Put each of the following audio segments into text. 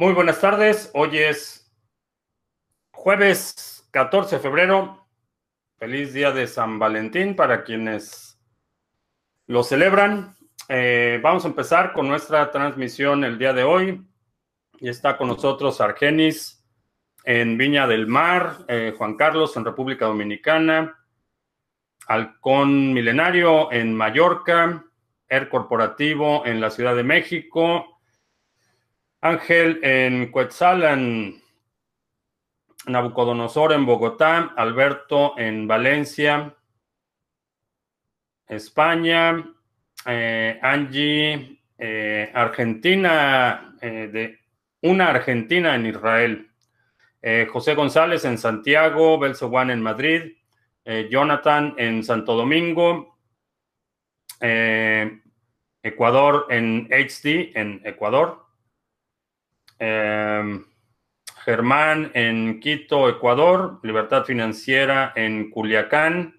Muy buenas tardes. Hoy es jueves 14 de febrero. Feliz día de San Valentín para quienes lo celebran. Eh, vamos a empezar con nuestra transmisión el día de hoy. Y está con nosotros Argenis en Viña del Mar, eh, Juan Carlos en República Dominicana, Halcón Milenario en Mallorca, Air Corporativo en la Ciudad de México, Ángel en Cuetzalan, Nabucodonosor en Bogotá, Alberto en Valencia, España, eh, Angie, eh, Argentina, eh, de una Argentina en Israel, José González en Santiago, Belso Juan en Madrid, Jonathan en Santo Domingo, Ecuador en HD en Ecuador. Em, Germán en Quito, Ecuador. Libertad Financiera en Culiacán.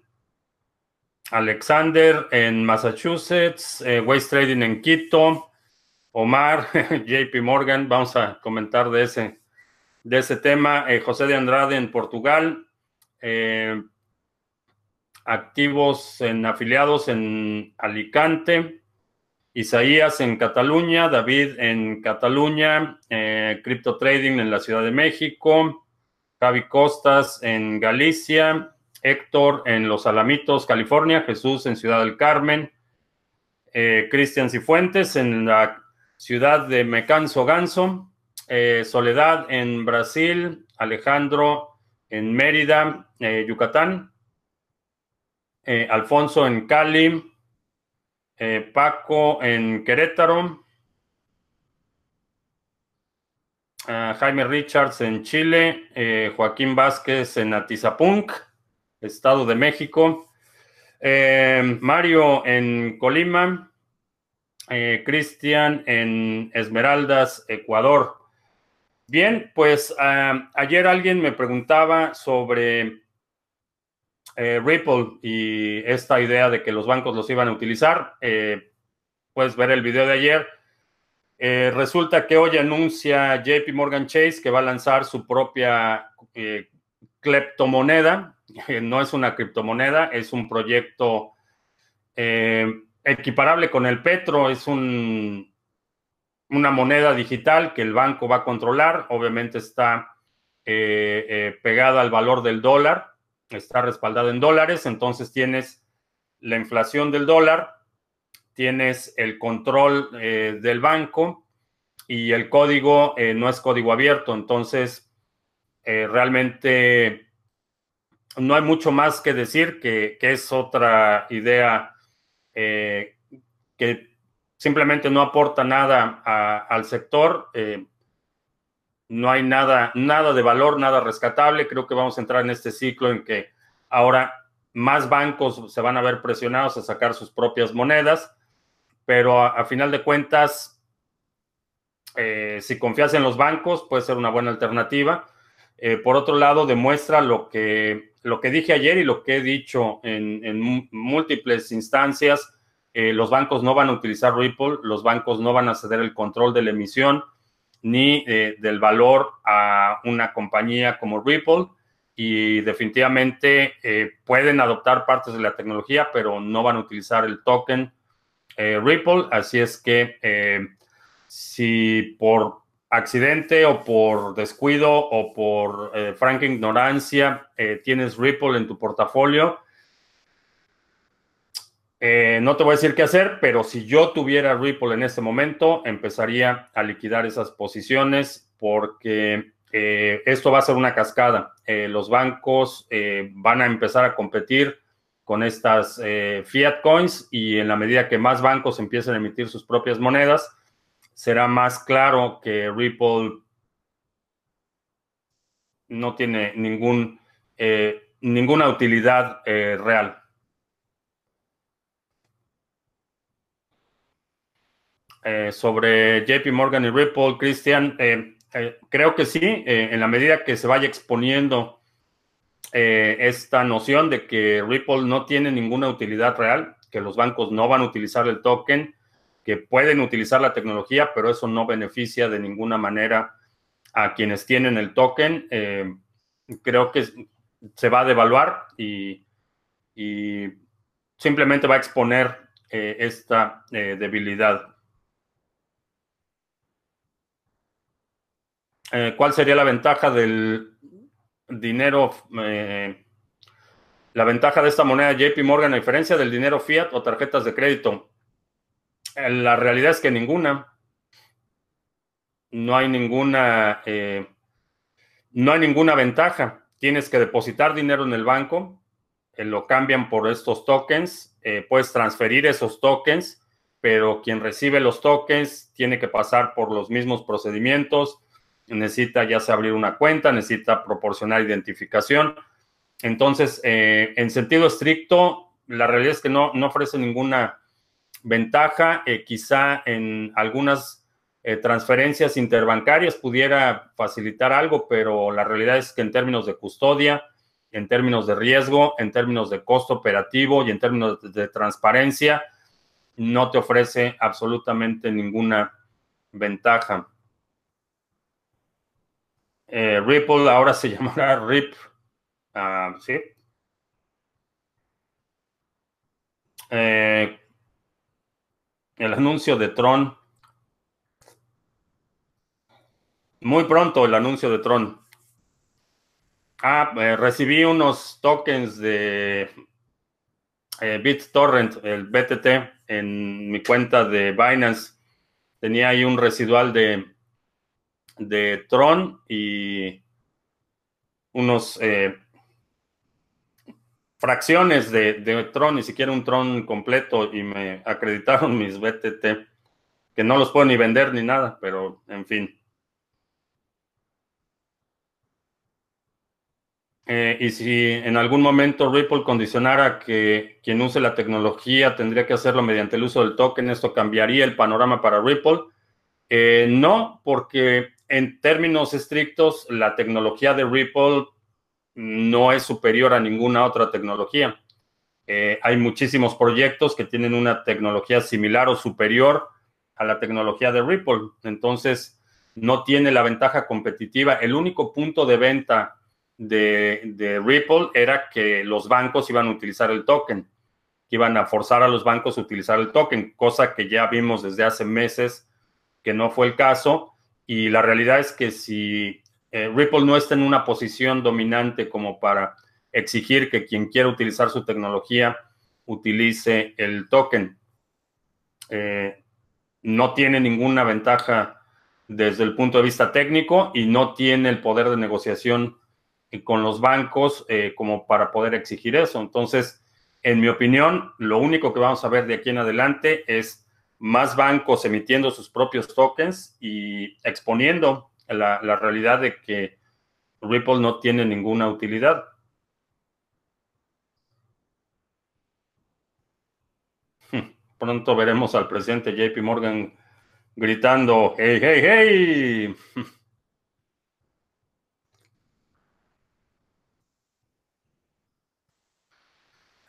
Alexander en Massachusetts. Eh, Waste Trading en Quito. Omar, JP Morgan. Vamos a comentar de ese, de ese tema. Eh, José de Andrade en Portugal. Eh, activos en afiliados en Alicante. Isaías en Cataluña, David en Cataluña, eh, Crypto Trading en la Ciudad de México, Javi Costas en Galicia, Héctor en Los Alamitos, California, Jesús en Ciudad del Carmen, eh, Cristian Cifuentes en la ciudad de Mecanso Ganso, eh, Soledad en Brasil, Alejandro en Mérida, Yucatán, Alfonso en Cali, eh, Paco en Querétaro. Ah, Jaime Richards en Chile. Eh, Joaquín Vázquez en Atizapunk, Estado de México. Eh, Mario en Colima. Cristian en Esmeraldas, Ecuador. Bien, pues ah, ayer alguien me preguntaba sobre eh, Ripple y esta idea de que los bancos los iban a utilizar. Eh, puedes ver el video de ayer. Eh, resulta que hoy anuncia JP Morgan Chase que va a lanzar su propia cleptomoneda. no es una criptomoneda, es un proyecto equiparable con el Petro. Es un, una moneda digital que el banco va a controlar. Obviamente está pegada al valor del dólar está respaldado en dólares, entonces tienes la inflación del dólar, tienes el control eh, del banco y el código eh, no es código abierto, entonces eh, realmente no hay mucho más que decir que, es otra idea que simplemente no aporta nada al sector no hay nada, nada de valor, nada rescatable. Creo que vamos a entrar en este ciclo en que ahora más bancos se van a ver presionados a sacar sus propias monedas, pero a, final de cuentas, eh, si confías en los bancos, puede ser una buena alternativa. Eh, por otro lado, demuestra lo que, lo que dije ayer y lo que he dicho en, múltiples instancias. Eh, los bancos no van a utilizar Ripple, los bancos no van a ceder el control de la emisión ni eh, del valor a una compañía como Ripple y definitivamente eh, pueden adoptar partes de la tecnología, pero no van a utilizar el token eh, Ripple. Así es que si por accidente o por descuido o por franca ignorancia tienes Ripple en tu portafolio, eh, no te voy a decir qué hacer, pero si yo tuviera Ripple en este momento, empezaría a liquidar esas posiciones porque eh, esto va a ser una cascada. Eh, los bancos van a empezar a competir con estas fiat coins y en la medida que más bancos empiecen a emitir sus propias monedas, será más claro que Ripple no tiene ningún, ninguna utilidad real. Eh, sobre JP Morgan y Ripple, Cristian, eh, eh, creo que sí, en la medida que se vaya exponiendo esta noción de que Ripple no tiene ninguna utilidad real, que los bancos no van a utilizar el token, que pueden utilizar la tecnología, pero eso no beneficia de ninguna manera a quienes tienen el token, creo que se va a devaluar y, simplemente va a exponer esta debilidad. ¿Cuál sería la ventaja del dinero la ventaja de esta moneda JP Morgan, a diferencia del dinero fiat o tarjetas de crédito, eh, la realidad es que ninguna. No hay ninguna, eh, no hay ninguna ventaja. Tienes que depositar dinero en el banco, eh, lo cambian por estos tokens, puedes transferir esos tokens, pero quien recibe los tokens tiene que pasar por los mismos procedimientos, necesita ya sea abrir una cuenta, necesita proporcionar identificación entonces, eh, en sentido estricto, la realidad es que no, ofrece ninguna ventaja. Eh, quizá en algunas eh, transferencias interbancarias pudiera facilitar algo, pero la realidad es que en términos de custodia, en términos de riesgo, en términos de costo operativo y en términos de transparencia, no te ofrece absolutamente ninguna ventaja. Ripple ahora se llamará RIP Ah, sí. Eh, el anuncio de Tron. Muy pronto el anuncio de Tron. Ah, eh, recibí unos tokens de eh, BitTorrent, el BTT, en mi cuenta de Binance. Tenía ahí un residual de, de Tron y unos fracciones de, Tron, ni siquiera un Tron completo, y me acreditaron mis BTT, que no los puedo ni vender ni nada, pero en fin. Eh, y si en algún momento Ripple condicionara que quien use la tecnología tendría que hacerlo mediante el uso del token, ¿esto cambiaría el panorama para Ripple? Eh, no, porque en términos estrictos, la tecnología de Ripple no es superior a ninguna otra tecnología. Eh, hay muchísimos proyectos que tienen una tecnología similar o superior a la tecnología de Ripple. Entonces, no tiene la ventaja competitiva. El único punto de venta de, Ripple era que los bancos iban a utilizar el token, que iban a forzar a los bancos a utilizar el token, cosa que ya vimos desde hace meses que no fue el caso. Y la realidad es que si eh, Ripple no está en una posición dominante como para exigir que quien quiera utilizar su tecnología utilice el token. Eh, no tiene ninguna ventaja desde el punto de vista técnico y no tiene el poder de negociación con los bancos eh, como para poder exigir eso. Entonces, en mi opinión, lo único que vamos a ver de aquí en adelante es más bancos emitiendo sus propios tokens y exponiendo la, realidad de que Ripple no tiene ninguna utilidad. Pronto veremos al presidente JP Morgan gritando, hey, hey, hey.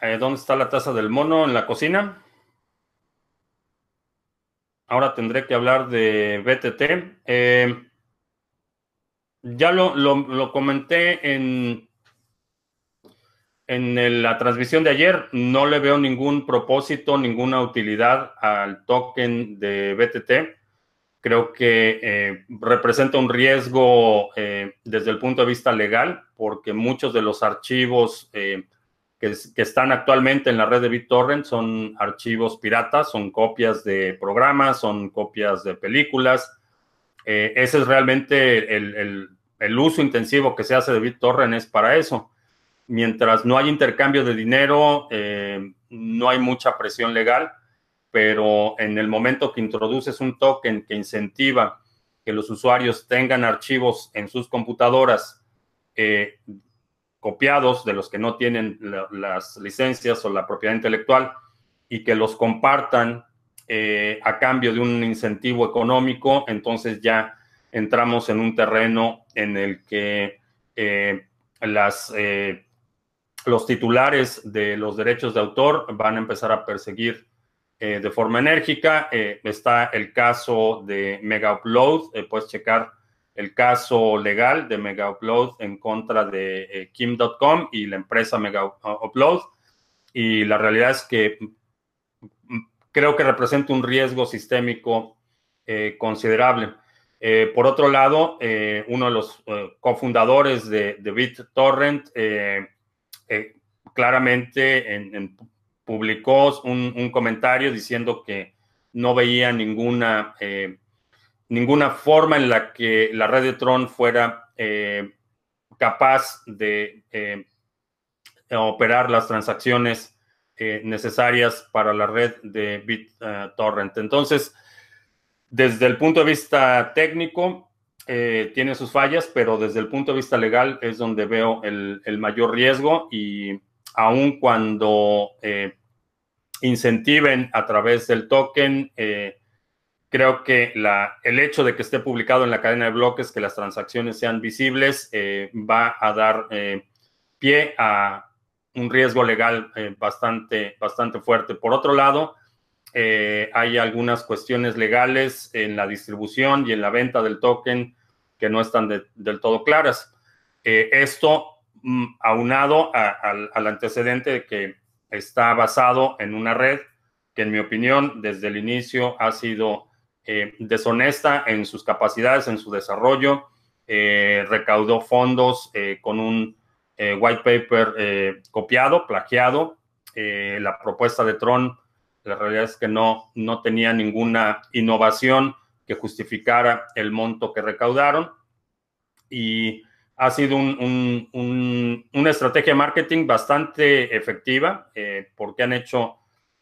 Eh, ¿Dónde está la taza del mono? ¿En la cocina? Ahora tendré que hablar de BTT. Eh, ya lo, comenté en, en la transmisión de ayer. No le veo ningún propósito, ninguna utilidad al token de BTT. Creo que eh, representa un riesgo eh, desde el punto de vista legal, porque muchos de los archivos que, que, están actualmente en la red de BitTorrent son archivos piratas, son copias de programas, son copias de películas eh, ese es realmente el, uso intensivo que se hace de BitTorrent es para eso. Mientras no hay intercambio de dinero, eh, no hay mucha presión legal, pero en el momento que introduces un token que incentiva que los usuarios tengan archivos en sus computadoras eh, copiados de los que no tienen las licencias o la propiedad intelectual y que los compartan eh, a cambio de un incentivo económico, entonces ya entramos en un terreno en el que eh, las, eh, los titulares de los derechos de autor van a empezar a perseguir de forma enérgica. está el caso de Mega Upload, puedes checar el caso legal de Mega Upload en contra de eh, Kim.com y la empresa Mega Upload. Y la realidad es que mm, creo que representa un riesgo sistémico eh, considerable. Eh, por otro lado, uno de los cofundadores de, de BitTorrent claramente publicó un, comentario diciendo que no veía ninguna ninguna forma en la que la red de Tron fuera eh, capaz de eh, operar las transacciones eh, necesarias para la red de BitTorrent. Entonces, desde el punto de vista técnico, tiene sus fallas, pero desde el punto de vista legal es donde veo el, el mayor riesgo y aun cuando incentiven a través del token, Creo que el hecho de que esté publicado en la cadena de bloques, que las transacciones sean visibles, eh, va a dar eh, pie a un riesgo legal eh, bastante, bastante fuerte. Por otro lado, hay algunas cuestiones legales en la distribución y en la venta del token que no están del todo claras. esto mm, aunado al antecedente de que está basado en una red que en mi opinión desde el inicio ha sido eh, deshonesta en sus capacidades, en su desarrollo, eh, recaudó fondos eh, con un white paper copiado, plagiado. la propuesta de Tron, la realidad es que no, no tenía ninguna innovación que justificara el monto que recaudaron. Y ha sido una estrategia de marketing bastante efectiva porque han hecho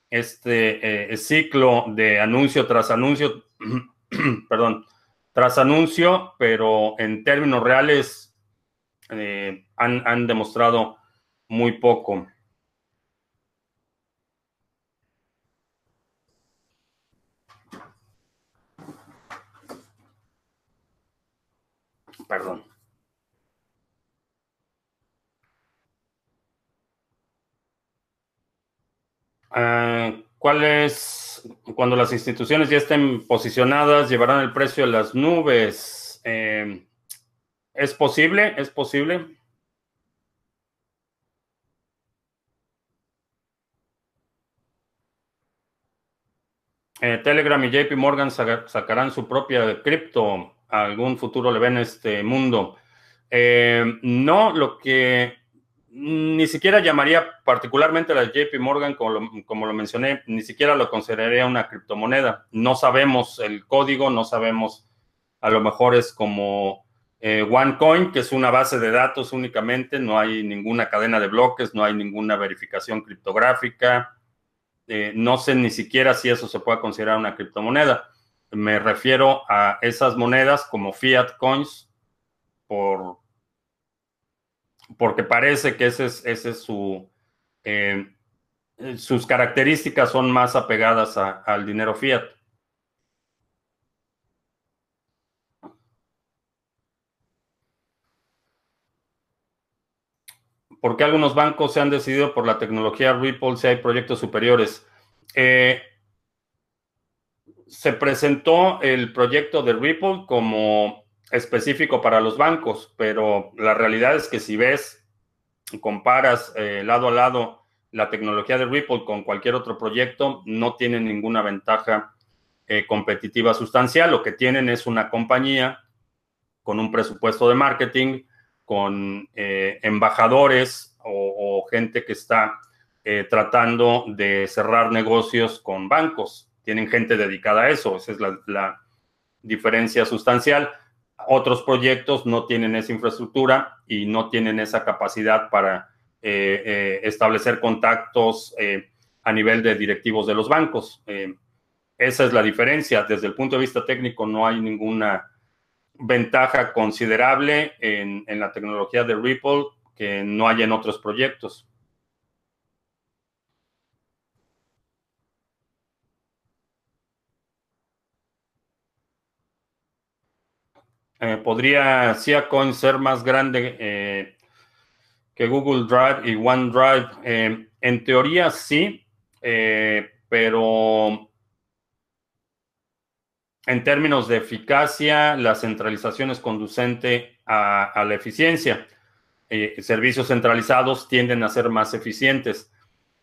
este ciclo de anuncio tras anuncio perdón, tras anuncio, pero en términos reales eh, han, demostrado muy poco. Perdón. Ah, ¿Cuál es, cuando las instituciones ya estén posicionadas, llevarán el precio a las nubes? Eh, ¿Es posible? ¿Es posible? Eh, Telegram y JP Morgan sacarán su propia cripto. algún futuro le ven este mundo? Eh, no, lo que ni siquiera llamaría particularmente la JP Morgan, como lo, como lo, mencioné, ni siquiera lo consideraría una criptomoneda. No sabemos el código, no sabemos, a lo mejor es como eh, OneCoin, que es una base de datos únicamente, no hay ninguna cadena de bloques, no hay ninguna verificación criptográfica. Eh, no sé ni siquiera si eso se puede considerar una criptomoneda. Me refiero a esas monedas como fiat coins por porque parece que ese es, ese es su, eh, sus características son más apegadas al dinero fiat. ¿Por qué algunos bancos se han decidido por la tecnología Ripple si hay proyectos superiores? Eh, se presentó el proyecto de Ripple como específico para los bancos, pero la realidad es que si ves, comparas eh, lado a lado la tecnología de Ripple con cualquier otro proyecto, no tienen ninguna ventaja eh, competitiva sustancial. Lo que tienen es una compañía con un presupuesto de marketing, con eh, embajadores o, gente que está tratando de cerrar negocios con bancos. Tienen gente dedicada a eso, esa es la diferencia sustancial otros proyectos no tienen esa infraestructura y no tienen esa capacidad para eh, eh, establecer contactos eh, a nivel de directivos de los bancos. esa es la diferencia. Desde el punto de vista técnico no hay ninguna ventaja considerable en, en la tecnología de Ripple que no hay en otros proyectos. Eh, ¿Podría SiaCoin ser más grande eh, que Google Drive y OneDrive? Eh, en teoría sí, pero en términos de eficacia, la centralización es conducente a, la eficiencia. Eh, servicios centralizados tienden a ser más eficientes.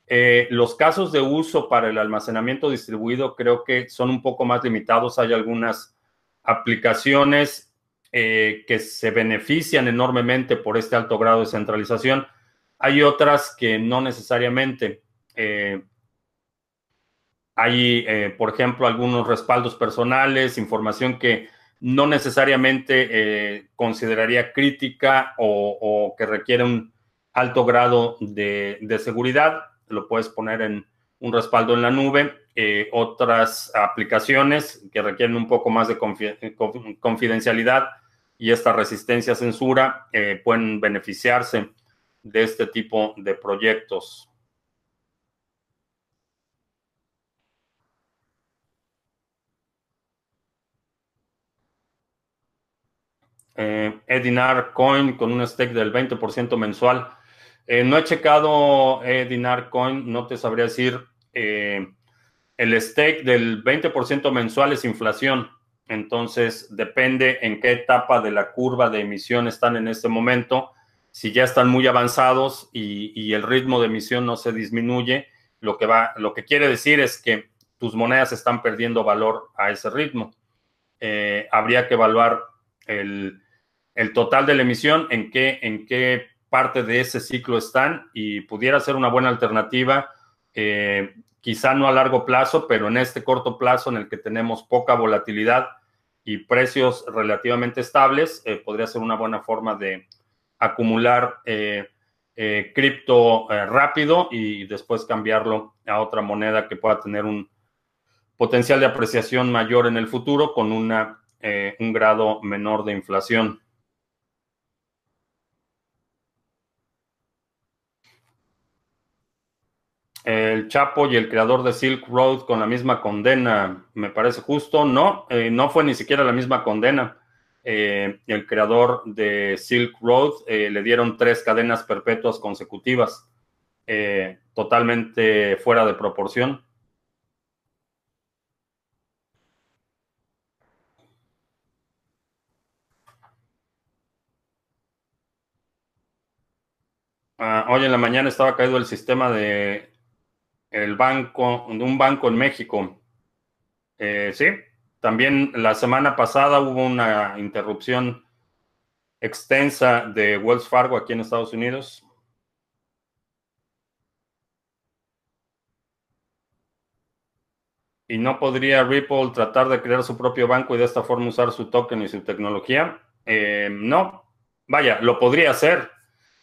Eh, los casos de uso para el almacenamiento distribuido creo que son un poco más limitados. Hay algunas aplicaciones eh, que se benefician enormemente por este alto grado de centralización. Hay otras que no necesariamente. Hay, eh, por ejemplo, algunos respaldos personales, información que no necesariamente eh, consideraría crítica o, que requiere un alto grado de, seguridad. Lo puedes poner en un respaldo en la nube. Eh, otras aplicaciones que requieren un poco más de confidencialidad y esta resistencia a censura pueden beneficiarse de este tipo de proyectos. eh, Edinar Coin con un stake del 20% mensual. Eh, no he checado Edinar Coin, no te sabría decir. El stake del 20% mensual es inflación. Entonces, depende en qué etapa de la curva de emisión están en este momento. Si ya están muy avanzados y, el ritmo de emisión no se disminuye, lo que, va, lo que quiere decir es que tus monedas están perdiendo valor a ese ritmo. Eh, habría que evaluar el, el total de la emisión, en qué, en qué parte de ese ciclo están y pudiera ser una buena alternativa, eh, quizá no a largo plazo, pero en este corto plazo en el que tenemos poca volatilidad y precios relativamente estables, eh, podría ser una buena forma de acumular eh, cripto rápido y después cambiarlo a otra moneda que pueda tener un potencial de apreciación mayor en el futuro con una, un grado menor de inflación. El Chapo y el creador de Silk Road con la misma condena, me parece justo. No, eh, no fue ni siquiera la misma condena. Eh, el creador de Silk Road eh, le dieron tres cadenas perpetuas consecutivas, totalmente fuera de proporción. Ah, hoy en la mañana estaba caído el sistema de el banco, un banco en México. Eh, sí, también la semana pasada hubo una interrupción extensa de Wells Fargo aquí en Estados Unidos. ¿Y no podría Ripple tratar de crear su propio banco y de esta forma usar su token y su tecnología? Eh, no, vaya, lo podría hacer.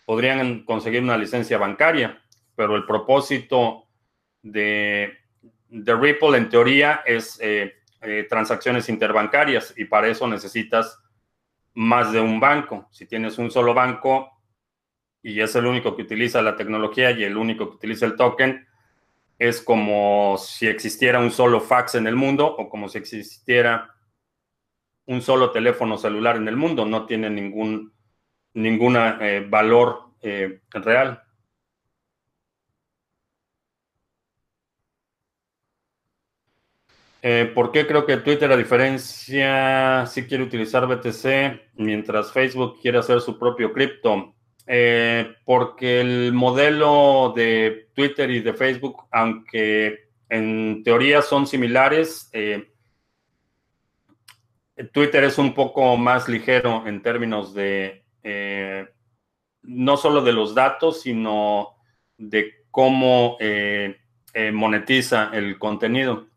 Podrían conseguir una licencia bancaria, pero el propósito de, Ripple en teoría es eh, eh, transacciones interbancarias y para eso necesitas más de un banco. Si tienes un solo banco y es el único que utiliza la tecnología y el único que utiliza el token, es como si existiera un solo fax en el mundo o como si existiera un solo teléfono celular en el mundo. No tiene ningún ninguna, eh, valor real. Eh, ¿Por qué creo que Twitter, a diferencia, sí quiere utilizar BTC mientras Facebook quiere hacer su propio cripto? Eh, porque el modelo de Twitter y de Facebook, aunque en teoría son similares, eh, Twitter es un poco más ligero en términos de no solo de los datos, sino de cómo monetiza el contenido.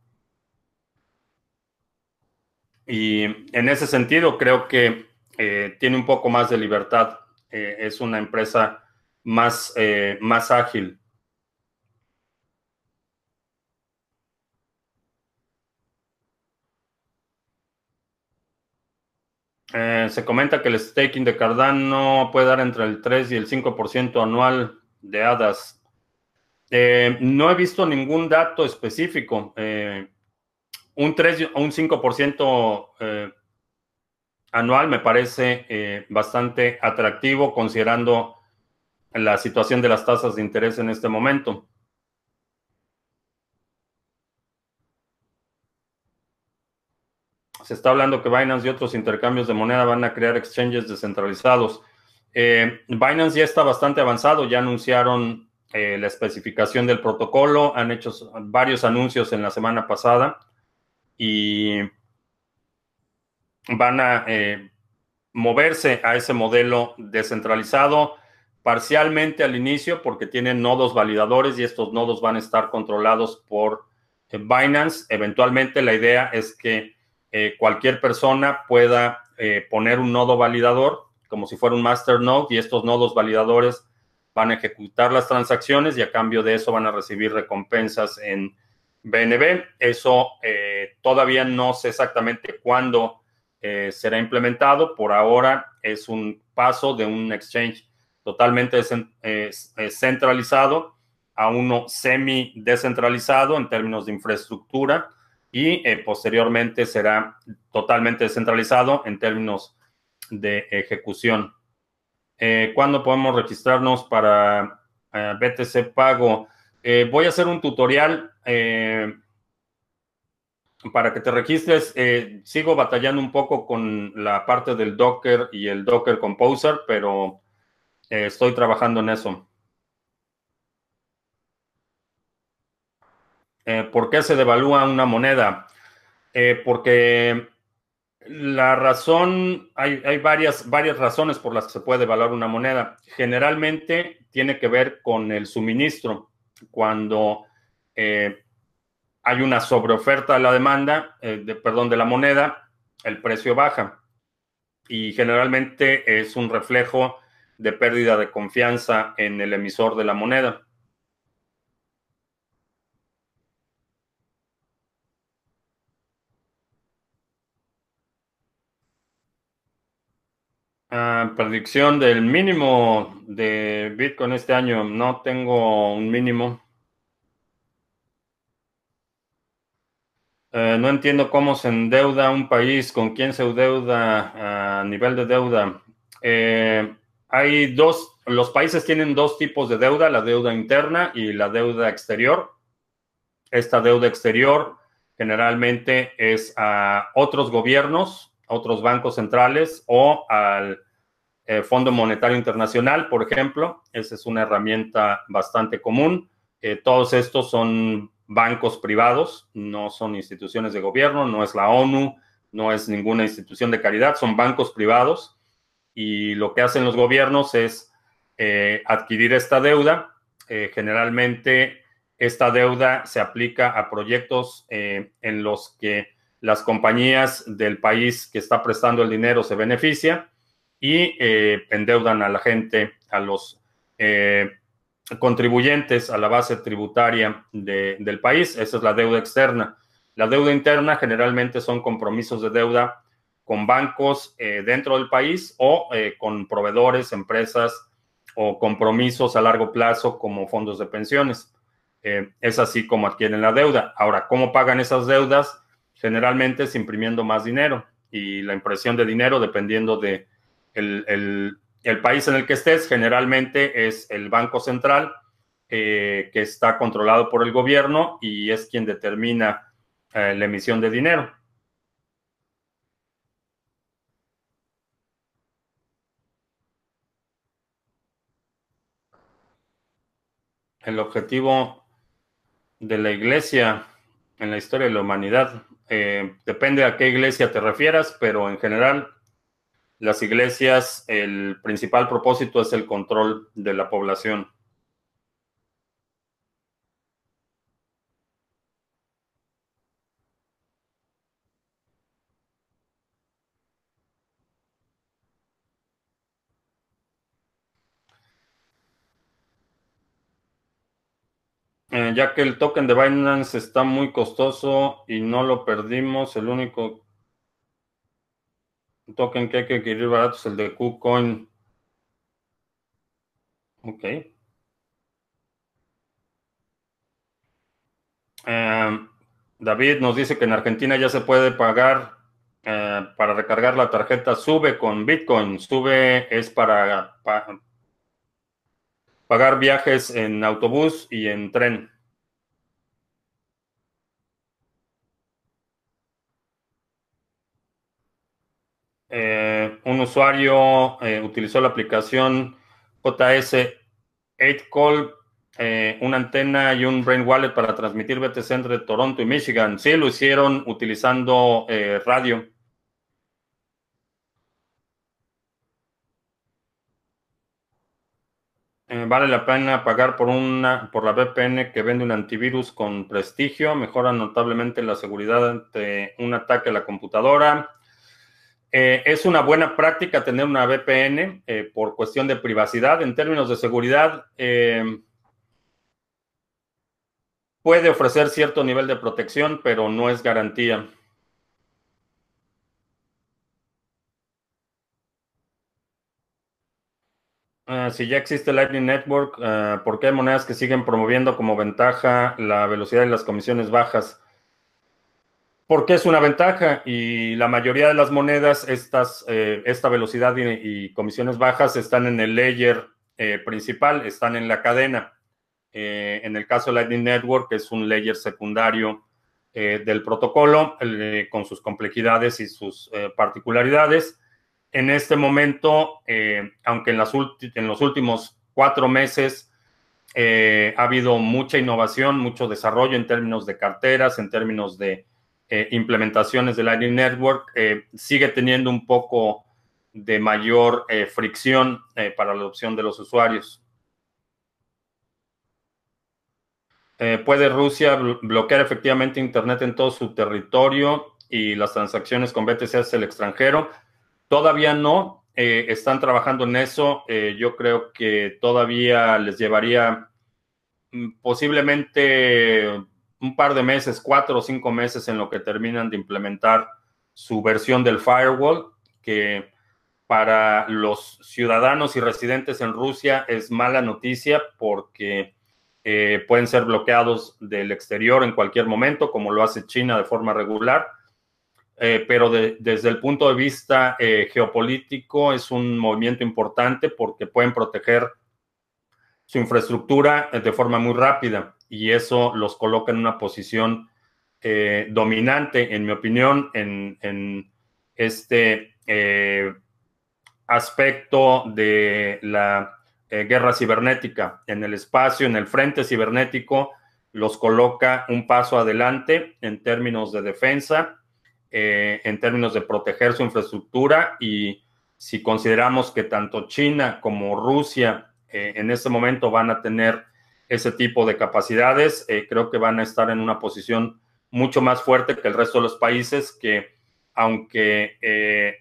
Y en ese sentido creo que eh, tiene un poco más de libertad. Eh, es una empresa más, eh, más ágil. se comenta que el staking de Cardano puede dar entre el 3 y el 5% anual de hadas. no he visto ningún dato específico un 3 o un 5% eh, anual me parece eh, bastante atractivo considerando la situación de las tasas de interés en este momento. Se está hablando que Binance y otros intercambios de moneda van a crear exchanges descentralizados. Eh, Binance ya está bastante avanzado, ya anunciaron eh, la especificación del protocolo, han hecho varios anuncios en la semana pasada y van a eh, moverse a ese modelo descentralizado parcialmente al inicio porque tienen nodos validadores y estos nodos van a estar controlados por Binance. Eventualmente la idea es que cualquier persona pueda poner un nodo validador como si fuera un master node y estos nodos validadores van a ejecutar las transacciones y a cambio de eso van a recibir recompensas en BNB. Eso eh, todavía no sé exactamente cuándo eh, será implementado. Por ahora es un paso de un exchange totalmente eh, centralizado a uno semi descentralizado en términos de infraestructura y posteriormente será totalmente descentralizado en términos de ejecución. Eh, ¿Cuándo podemos registrarnos para eh, BTC Pago? Eh, voy a hacer un tutorial para que te registres. sigo batallando un poco con la parte del Docker y el Docker Composer, pero estoy trabajando en eso. ¿Por qué se devalúa una moneda? porque la razón, hay, varias, varias razones por las que se puede evaluar una moneda. Generalmente tiene que ver con el suministro. Cuando eh, hay una sobreoferta de la demanda, eh, de, perdón, de la moneda, el precio baja. Y generalmente es un reflejo de pérdida de confianza en el emisor de la moneda. Predicción del mínimo de Bitcoin este año. No tengo un mínimo. Eh, no entiendo cómo se endeuda un país, con quién se endeuda a nivel de deuda. Eh, hay dos, los países tienen dos tipos de deuda, la deuda interna y la deuda exterior. Esta deuda exterior generalmente es a otros gobiernos otros bancos centrales o al eh, Fondo Monetario Internacional, por ejemplo. Esa es una herramienta bastante común. Eh, todos estos son bancos privados, no son instituciones de gobierno, no es la ONU, no es ninguna institución de caridad, son bancos privados. Y lo que hacen los gobiernos es eh, adquirir esta deuda. generalmente esta deuda se aplica a proyectos en los que las compañías del país que está prestando el dinero se benefician y eh, endeudan a la gente, a los eh, contribuyentes, a la base tributaria del país. Esa es la deuda externa. La deuda interna generalmente son compromisos de deuda con bancos eh, dentro del país o con proveedores, empresas o compromisos a largo plazo como fondos de pensiones. es así como adquieren la deuda. Ahora, ¿cómo pagan esas deudas? generalmente es imprimiendo más dinero y la impresión de dinero, dependiendo de el, país en el que estés, generalmente es el Banco Central, eh, que está controlado por el gobierno y es quien determina eh, la emisión de dinero. El objetivo de la iglesia en la historia de la humanidad eh, depende a qué iglesia te refieras, pero en general las iglesias, el principal propósito es el control de la población. Eh, ya que el token de Binance está muy costoso y no lo perdimos, el único token que hay que adquirir barato es el de KuCoin. Ok. Eh, David nos dice que en Argentina ya se puede pagar eh, para recargar la tarjeta Sube con Bitcoin. Sube es para pagar viajes en autobús y en tren. Un usuario utilizó la aplicación JS 8Call, una antena y un Brain Wallet para transmitir BTC entre Toronto y Michigan. Sí, lo hicieron utilizando radio. Eh, vale la pena pagar por una por la VPN que vende un antivirus con prestigio, mejora notablemente la seguridad ante un ataque a la computadora. Eh, es una buena práctica tener una VPN eh, por cuestión de privacidad. En términos de seguridad, puede ofrecer cierto nivel de protección, pero no es garantía. Ah, si ya existe Lightning Network, uh, ¿por qué hay monedas que siguen promoviendo como ventaja la velocidad y las comisiones bajas? Porque es una ventaja y la mayoría de las monedas, estas, eh, esta velocidad y, comisiones bajas están en el layer eh, principal, están en la cadena. Eh, en el caso de Lightning Network, es un layer secundario del protocolo con sus complejidades y sus particularidades en este momento, eh, aunque en, los últimos cuatro meses eh, ha habido mucha innovación, mucho desarrollo en términos de carteras, en términos de eh, implementaciones de Lightning Network, sigue teniendo un poco de mayor fricción para la adopción de los usuarios. ¿Puede Rusia bloquear efectivamente Internet en todo su territorio y las transacciones con BTC hacia el extranjero? Todavía no, eh, están trabajando en eso. Eh, yo creo que todavía les llevaría mm, posiblemente un par de meses, cuatro o cinco meses en lo que terminan de implementar su versión del firewall, que para los ciudadanos y residentes en Rusia es mala noticia porque eh, pueden ser bloqueados del exterior en cualquier momento, como lo hace China de forma regular. Eh, pero desde el punto de vista eh, geopolítico es un movimiento importante porque pueden proteger su infraestructura de forma muy rápida y eso los coloca en una posición dominante, en mi opinión, en, este aspecto de la guerra cibernética. En el espacio, en el frente cibernético, los coloca un paso adelante en términos de defensa eh, en términos de proteger su infraestructura y si consideramos que tanto China como Rusia eh, en este momento van a tener ese tipo de capacidades, eh, creo que van a estar en una posición mucho más fuerte que el resto de los países que aunque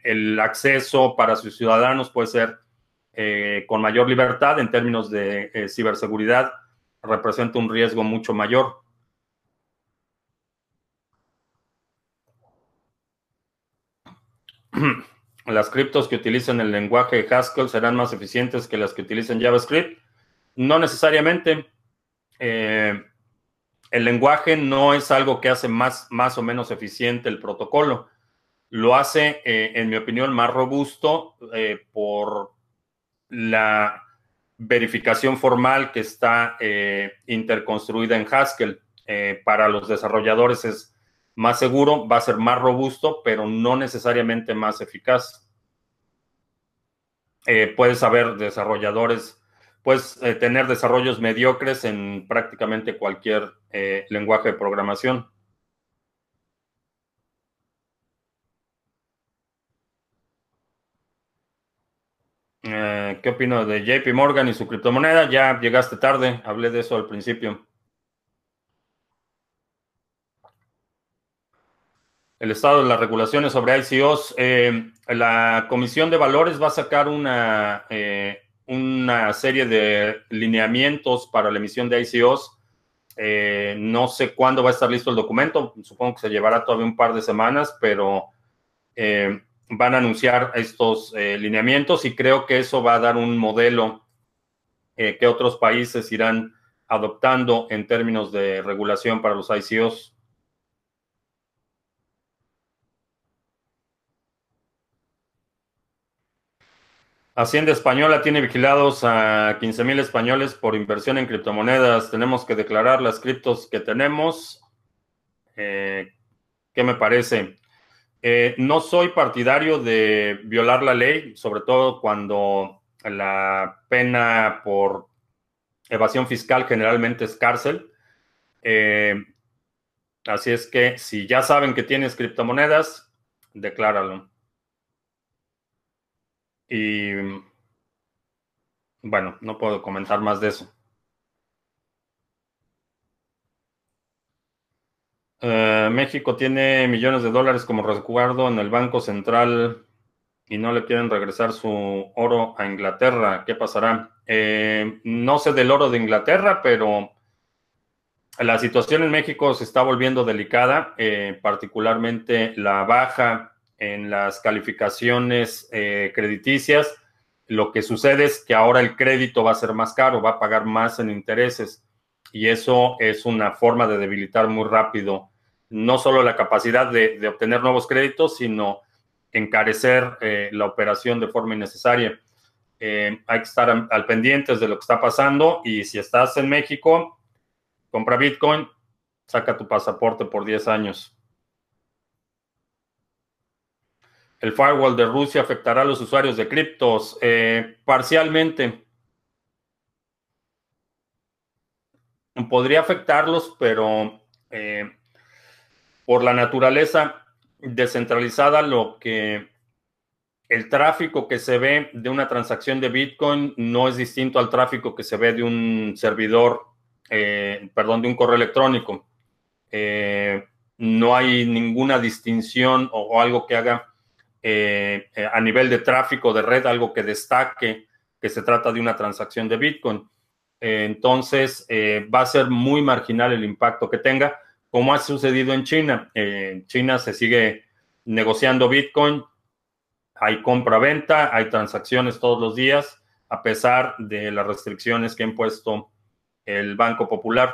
el acceso para sus ciudadanos puede ser con mayor libertad en términos de ciberseguridad, representa un riesgo mucho mayor. las criptos que utilizan el lenguaje Haskell serán más eficientes que las que utilizan JavaScript. No necesariamente. Eh, el lenguaje no es algo que hace más, más o menos eficiente el protocolo. Lo hace, eh, en mi opinión, más robusto eh, por la verificación formal que está interconstruida en Haskell. para los desarrolladores es más seguro, va a ser más robusto, pero no necesariamente más eficaz. Puedes haber desarrolladores, puedes eh, tener desarrollos mediocres en prácticamente cualquier eh, lenguaje de programación. ¿Qué opino de JP Morgan y su criptomoneda? Ya llegaste tarde, hablé de eso al principio. el estado de las regulaciones sobre ICOs. Eh, la Comisión de Valores va a sacar una, eh, una serie de lineamientos para la emisión de ICOs. Eh, no sé cuándo va a estar listo el documento, supongo que se llevará todavía un par de semanas, pero van a anunciar estos lineamientos y creo que eso va a dar un modelo que otros países irán adoptando en términos de regulación para los ICOs. Hacienda Española tiene vigilados a 15 mil españoles por inversión en criptomonedas. Tenemos que declarar las criptos que tenemos. Eh, ¿Qué me parece? Eh, no soy partidario de violar la ley, sobre todo cuando la pena por evasión fiscal generalmente es cárcel. Eh, así es que si ya saben que tienes criptomonedas, decláralo. Y bueno, no puedo comentar más de eso. Eh, México tiene millones de dólares como resguardo en el Banco Central y no le quieren regresar su oro a Inglaterra. ¿Qué pasará? Eh, no sé del oro de Inglaterra, pero la situación en México se está volviendo delicada, eh, particularmente la baja en las calificaciones crediticias. Lo que sucede es que ahora el crédito va a ser más caro, va a pagar más en intereses y eso es una forma de debilitar muy rápido no solo la capacidad de, obtener nuevos créditos, sino encarecer eh, la operación de forma innecesaria. Eh, hay que estar al, al pendientes de lo que está pasando y si estás en México, compra Bitcoin, saca tu pasaporte por 10 años. ¿El firewall de Rusia afectará a los usuarios de criptos? Eh, parcialmente. podría afectarlos, pero eh, por la naturaleza descentralizada, lo que el tráfico que se ve de una transacción de Bitcoin no es distinto al tráfico que se ve de un servidor, eh, perdón, de un correo electrónico. No hay ninguna distinción o, algo que haga a nivel de tráfico de red, algo que destaque que se trata de una transacción de Bitcoin. Eh, entonces, eh, va a ser muy marginal el impacto que tenga, como ha sucedido en China. Eh, en China se sigue negociando Bitcoin, hay compra-venta, hay transacciones todos los días, a pesar de las restricciones que ha impuesto el Banco Popular.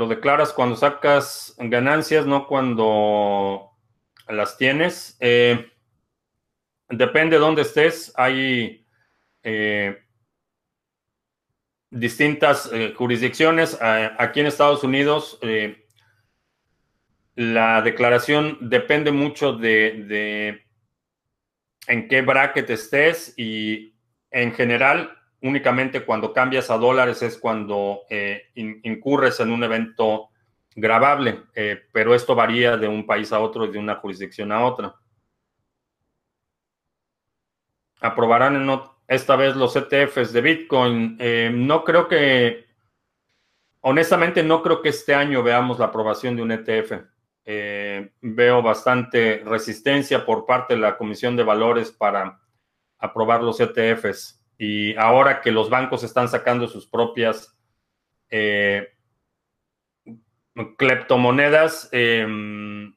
Lo declaras cuando sacas ganancias, no cuando las tienes. Eh, depende de dónde estés. Hay eh, distintas eh, jurisdicciones. aquí en Estados Unidos, la declaración depende mucho de, de en qué bracket estés y en general únicamente cuando cambias a dólares es cuando eh, incurres en un evento grabable, eh, pero esto varía de un país a otro y de una jurisdicción a otra. ¿Aprobarán esta vez los ETFs de Bitcoin? Eh, no creo que, honestamente no creo que este año veamos la aprobación de un ETF. veo bastante resistencia por parte de la Comisión de Valores para aprobar los ETFs. Y ahora que los bancos están sacando sus propias eh, cleptomonedas, em,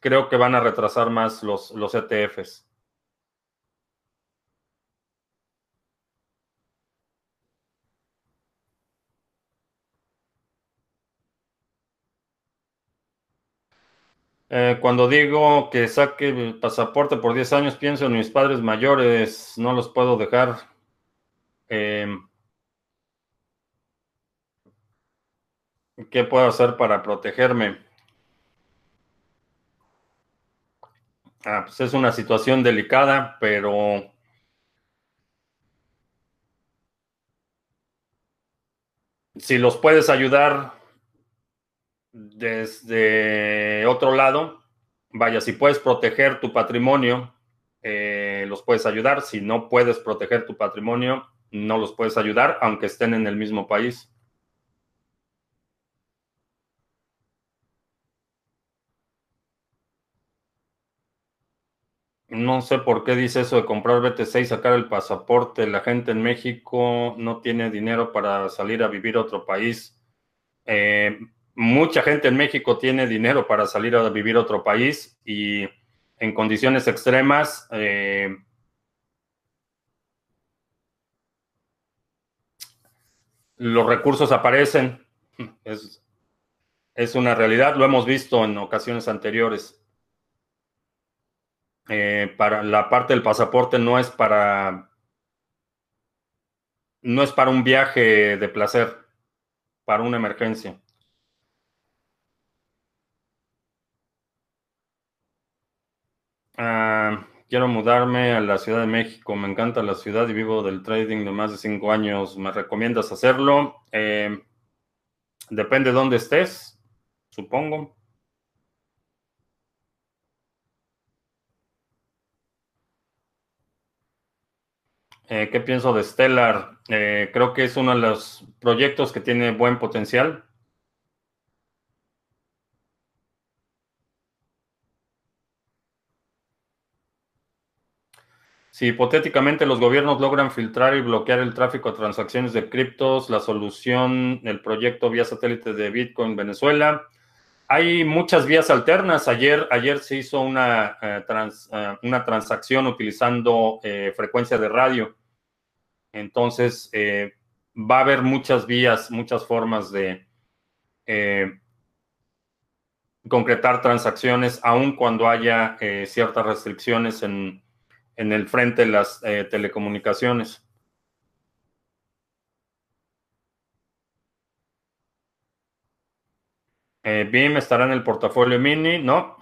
creo que van a retrasar más los, los ETFs. Eh, cuando digo que saque el pasaporte por 10 años, pienso en mis padres mayores, no los puedo dejar Em, ¿Qué puedo hacer para protegerme? Ah, pues es una situación delicada, pero si los puedes ayudar desde otro lado, vaya, si puedes proteger tu patrimonio, eh, los puedes ayudar. Si no puedes proteger tu patrimonio, no los puedes ayudar, aunque estén en el mismo país. No sé por qué dice eso de comprar BTC y sacar el pasaporte. La gente en México no tiene dinero para salir a vivir a otro país. Eh, mucha gente en México tiene dinero para salir a vivir a otro país y en condiciones extremas eh, los recursos aparecen. Es, es una realidad, lo hemos visto en ocasiones anteriores. Eh, para la parte del pasaporte no es para no es para un viaje de placer, para una emergencia. Ah, quiero mudarme a la Ciudad de México. Me encanta la ciudad y vivo del trading de más de cinco años. ¿Me recomiendas hacerlo? Eh, depende de dónde estés, supongo. Eh, ¿Qué pienso de Stellar? Eh, creo que es uno de los proyectos que tiene buen potencial. Si hipotéticamente los gobiernos logran filtrar y bloquear el tráfico de transacciones de criptos, la solución, el proyecto vía satélite de Bitcoin Venezuela, hay muchas vías alternas. Ayer, ayer se hizo una, eh, una transacción utilizando frecuencia de radio. Entonces, eh, va a haber muchas vías, muchas formas de eh, concretar transacciones, aun cuando haya eh, ciertas restricciones en, en, el frente de las telecomunicaciones. BIM estará en el portafolio mini, ¿no?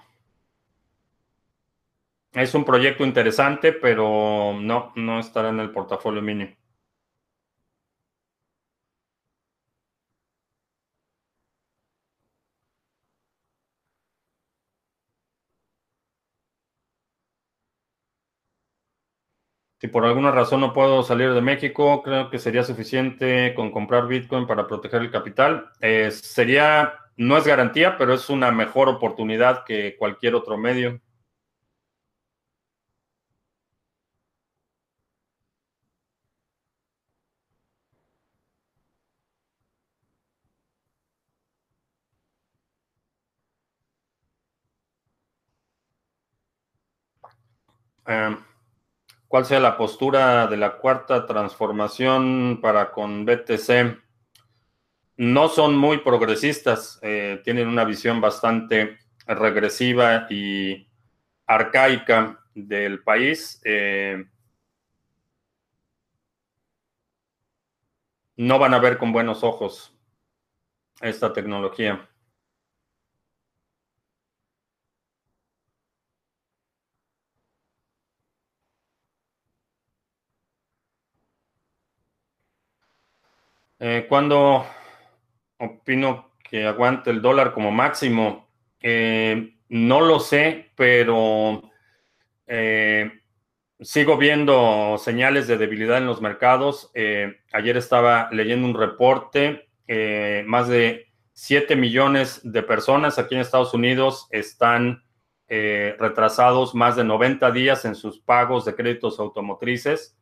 Es un proyecto interesante, pero no, no estará en el portafolio mini. Por alguna razón no puedo salir de México, creo que sería suficiente con comprar Bitcoin para proteger el capital. Eh, sería, no es garantía, pero es una mejor oportunidad que cualquier otro medio. Eh, ¿Cuál sea la postura de la cuarta transformación para con BTC? No son muy progresistas, eh, tienen una visión bastante regresiva y arcaica del país. Eh, no van a ver con buenos ojos esta tecnología. Eh, ¿Cuándo opino que aguante el dólar como máximo? Eh, no lo sé, pero eh, sigo viendo señales de debilidad en los mercados. ayer estaba leyendo un reporte, más de 7 millones de personas aquí en Estados Unidos están retrasados más de 90 días en sus pagos de créditos automotrices.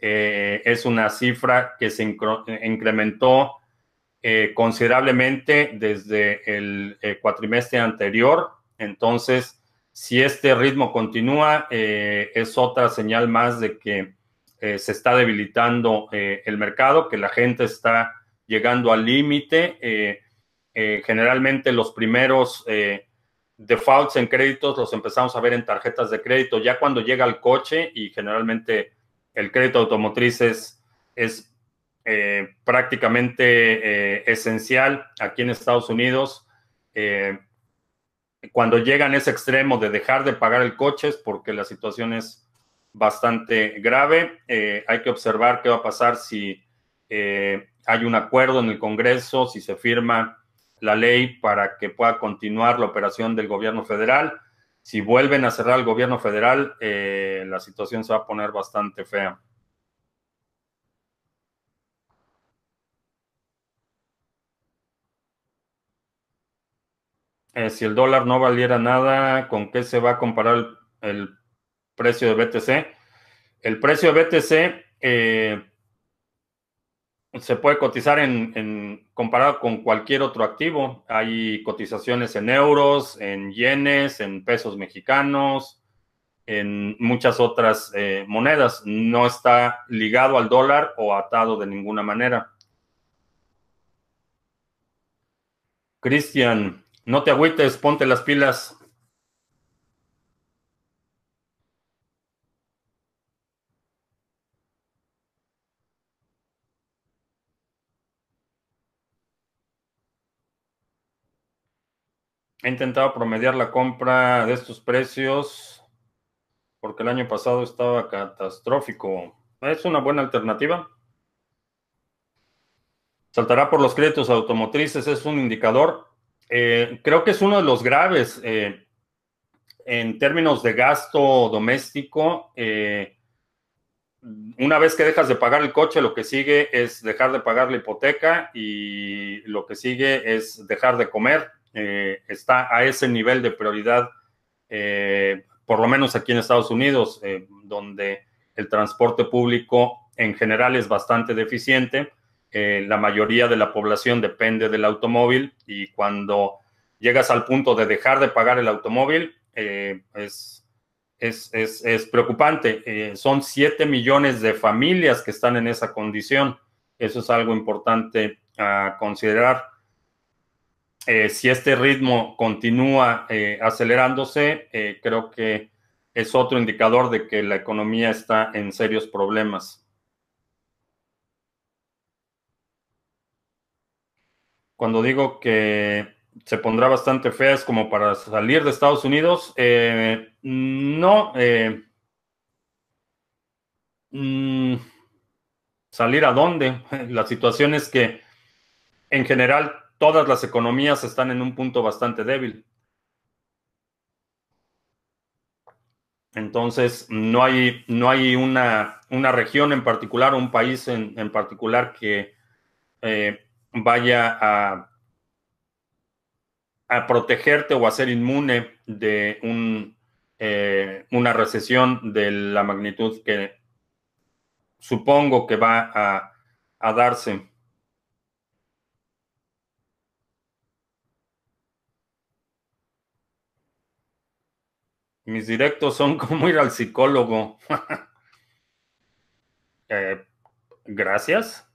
Eh, es una cifra que se incrementó eh, considerablemente desde el eh, cuatrimestre anterior. Entonces, si este ritmo continúa, es otra señal más de que se está debilitando el mercado, que la gente está llegando al límite. generalmente los primeros defaults en créditos los empezamos a ver en tarjetas de crédito ya cuando llega el coche y generalmente el crédito automotriz es, eh, prácticamente eh, esencial aquí en Estados Unidos. Eh, cuando llegan a ese extremo de dejar de pagar el coche es porque la situación es bastante grave. hay que observar qué va a pasar si hay un acuerdo en el Congreso, si se firma la ley para que pueda continuar la operación del gobierno federal si vuelven a cerrar el gobierno federal, eh, la situación se va a poner bastante fea. Eh, si el dólar no valiera nada, ¿con qué se va a comparar el, precio de BTC? El precio de BTC se puede cotizar en, comparado con cualquier otro activo. Hay cotizaciones en euros, en yenes, en pesos mexicanos, en muchas otras eh, monedas. No está ligado al dólar o atado de ninguna manera. Cristian, no te agüites, ponte las pilas. He intentado promediar la compra de estos precios porque el año pasado estaba catastrófico. Es una buena alternativa. Saltará por los créditos automotrices, es un indicador. Eh, creo que es uno de los graves eh, en términos de gasto doméstico. Eh, una vez que dejas de pagar el coche, lo que sigue es dejar de pagar la hipoteca y lo que sigue es dejar de comer. Está a ese nivel de prioridad, por lo menos aquí en Estados Unidos, donde el transporte público en general es bastante deficiente eh, la mayoría de la población depende del automóvil y cuando llegas al punto de dejar de pagar el automóvil, eh, es, es, preocupante. Eh, son 7 millones de familias que están en esa condición. Eso es algo importante a considerar. Si este ritmo continúa acelerándose, creo que es otro indicador de que la economía está en serios problemas. cuando digo que se pondrá bastante fea es como para salir de Estados Unidos. Eh, no. Eh, mm, ¿Salir a dónde? La situación es que en general todas las economías están en un punto bastante débil. Entonces, no hay, no hay una, región en particular, un país en, particular que eh, vaya a, a protegerte o a ser inmune de un, eh, una recesión de la magnitud que supongo que va a, a darse. Mis directos son como ir al psicólogo. Eh, gracias.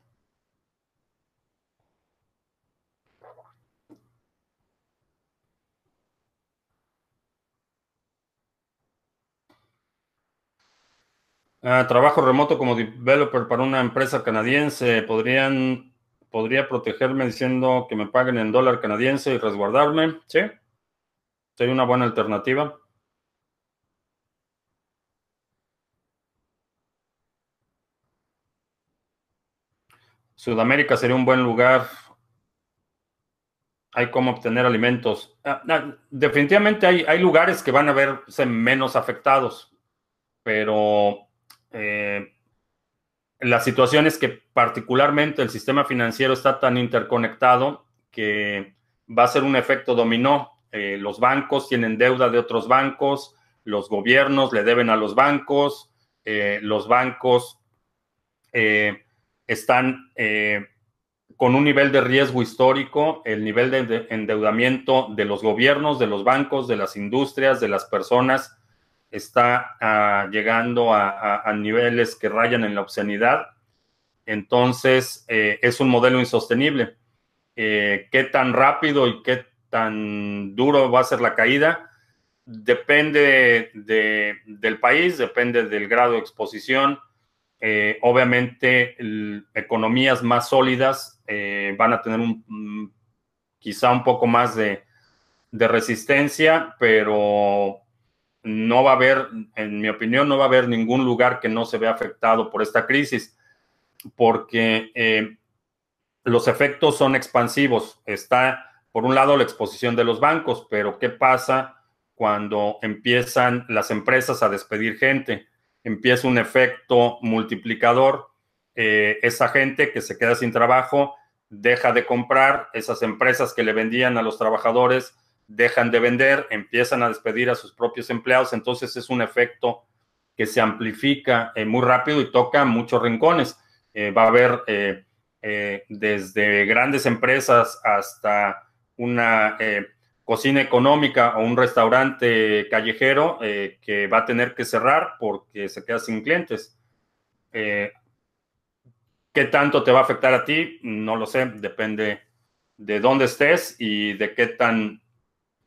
Ah, trabajo remoto como developer para una empresa canadiense. ¿Podrían, ¿Podría protegerme diciendo que me paguen en dólar canadiense y resguardarme? Sí. Sería una buena alternativa. Sudamérica sería un buen lugar. Hay cómo obtener alimentos. Ah, ah, definitivamente hay, hay lugares que van a verse menos afectados, pero eh, la situación es que particularmente el sistema financiero está tan interconectado que va a ser un efecto dominó. Eh, los bancos tienen deuda de otros bancos, los gobiernos le deben a los bancos, eh, los bancos están con un nivel de riesgo histórico, el nivel de endeudamiento de los gobiernos, de los bancos, de las industrias, de las personas está ah, llegando a, niveles que rayan en la obscenidad. Entonces, eh, es un modelo insostenible. Eh, ¿Qué tan rápido y qué tan duro va a ser la caída? Depende del país, depende del grado de exposición. Eh, obviamente, economías más sólidas van a tener un, quizá un poco más de, de resistencia, pero no va a haber, en mi opinión, no va a haber ningún lugar que no se vea afectado por esta crisis, porque eh, los efectos son expansivos. Está, por un lado, la exposición de los bancos, pero ¿qué pasa cuando empiezan las empresas a despedir gente? Empieza un efecto multiplicador. Eh, esa gente que se queda sin trabajo deja de comprar, esas empresas que le vendían a los trabajadores dejan de vender, empiezan a despedir a sus propios empleados, entonces es un efecto que se amplifica eh, muy rápido y toca muchos rincones. Eh, va a haber eh, desde grandes empresas hasta una cocina económica o un restaurante callejero que va a tener que cerrar porque se queda sin clientes. ¿Qué tanto te va a afectar a ti? No lo sé, depende de dónde estés y de qué tan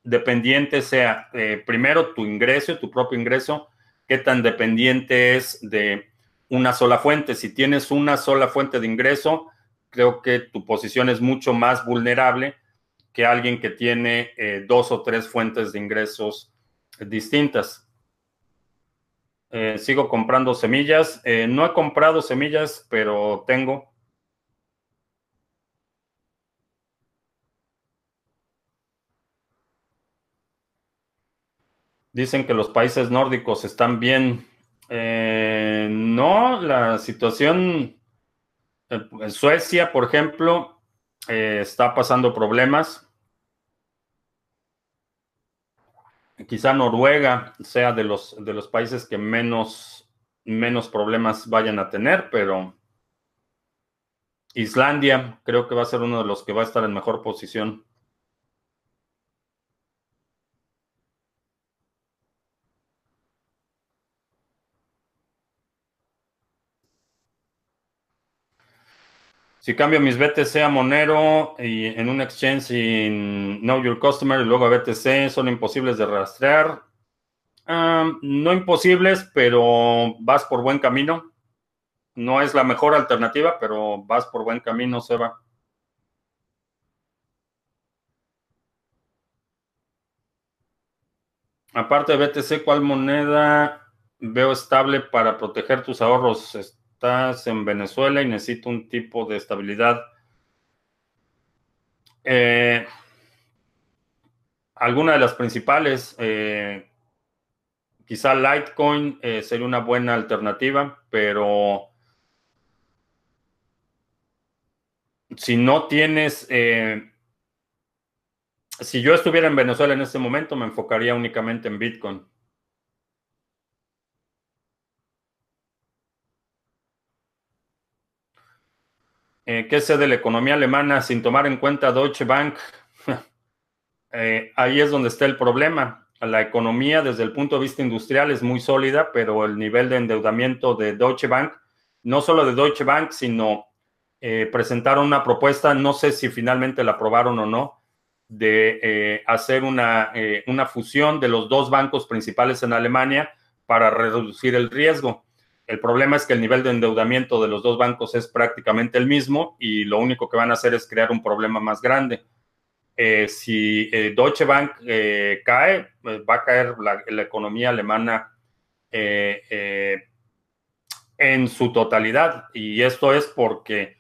dependiente sea eh, primero tu ingreso, tu propio ingreso, qué tan dependiente es de una sola fuente. Si tienes una sola fuente de ingreso, creo que tu posición es mucho más vulnerable que alguien que tiene eh, dos o tres fuentes de ingresos distintas. Eh, sigo comprando semillas. Eh, no he comprado semillas, pero tengo. Dicen que los países nórdicos están bien. no, la situación en Suecia, por ejemplo, está pasando problemas. quizá Noruega sea de los, de los países que menos, menos problemas vayan a tener, pero Islandia creo que va a ser uno de los que va a estar en mejor posición. Si cambio mis BTC a Monero y en un exchange sin Know Your Customer y luego a BTC, son imposibles de rastrear. no imposibles, pero vas por buen camino. No es la mejor alternativa, pero vas por buen camino, Seba. Aparte de BTC, ¿cuál moneda veo estable para proteger tus ahorros? Estás en Venezuela y necesito un tipo de estabilidad. Eh, alguna de las principales, eh, quizá Litecoin eh, sería una buena alternativa, pero si no tienes, si yo estuviera en Venezuela en este momento, me enfocaría únicamente en Bitcoin. Eh, ¿qué sé de la economía alemana sin tomar en cuenta Deutsche Bank? Eh, ahí es donde está el problema. La economía desde el punto de vista industrial es muy sólida, pero el nivel de endeudamiento de Deutsche Bank, no solo de Deutsche Bank, sino eh, presentaron una propuesta, no sé si finalmente la aprobaron o no, de eh, hacer una, una fusión de los dos bancos principales en Alemania para reducir el riesgo. El problema es que el nivel de endeudamiento de los dos bancos es prácticamente el mismo y lo único que van a hacer es crear un problema más grande. Eh, si eh, Deutsche Bank eh, cae, va a caer la, economía alemana en su totalidad. Y esto es porque